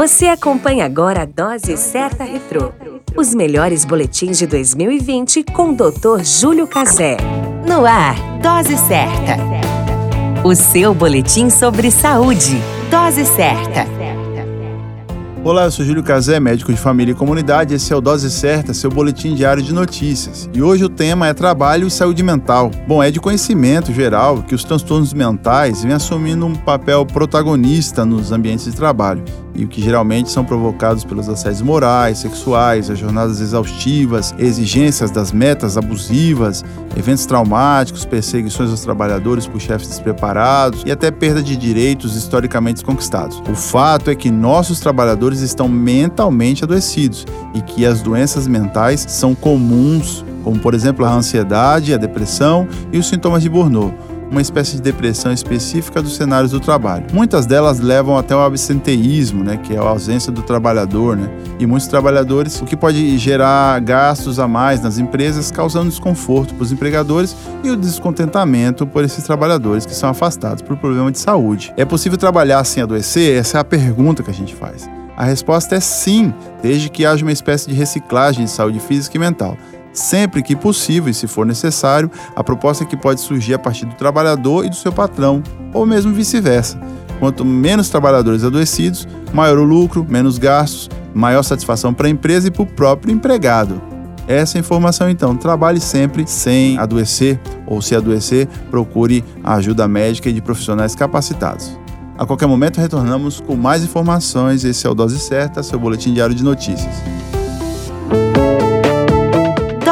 Você acompanha agora a Dose Certa Retrô. Os melhores boletins de 2020 com o Dr. Júlio Cazé. No ar, Dose Certa. O seu boletim sobre saúde. Dose Certa. Olá, eu sou Júlio Cazé, médico de família e comunidade. Esse é o Dose Certa, seu boletim diário de notícias. E hoje o tema é trabalho e saúde mental. Bom, é de conhecimento geral que os transtornos mentais vêm assumindo um papel protagonista nos ambientes de trabalho e que geralmente são provocados pelos assédios morais, sexuais, as jornadas exaustivas, exigências das metas abusivas, eventos traumáticos, perseguições aos trabalhadores por chefes despreparados e até perda de direitos historicamente conquistados. O fato é que nossos trabalhadores estão mentalmente adoecidos e que as doenças mentais são comuns, como por exemplo a ansiedade, a depressão e os sintomas de burnout uma espécie de depressão específica dos cenários do trabalho. Muitas delas levam até o absenteísmo, né, que é a ausência do trabalhador, né, e muitos trabalhadores, o que pode gerar gastos a mais nas empresas, causando desconforto para os empregadores e o descontentamento por esses trabalhadores que são afastados por problema de saúde. É possível trabalhar sem adoecer? Essa é a pergunta que a gente faz. A resposta é sim, desde que haja uma espécie de reciclagem de saúde física e mental. Sempre que possível e se for necessário, a proposta é que pode surgir a partir do trabalhador e do seu patrão, ou mesmo vice-versa. Quanto menos trabalhadores adoecidos, maior o lucro, menos gastos, maior satisfação para a empresa e para o próprio empregado. Essa é informação então, trabalhe sempre sem adoecer ou se adoecer, procure a ajuda médica e de profissionais capacitados. A qualquer momento retornamos com mais informações. Esse é o Dose Certa, seu boletim diário de notícias.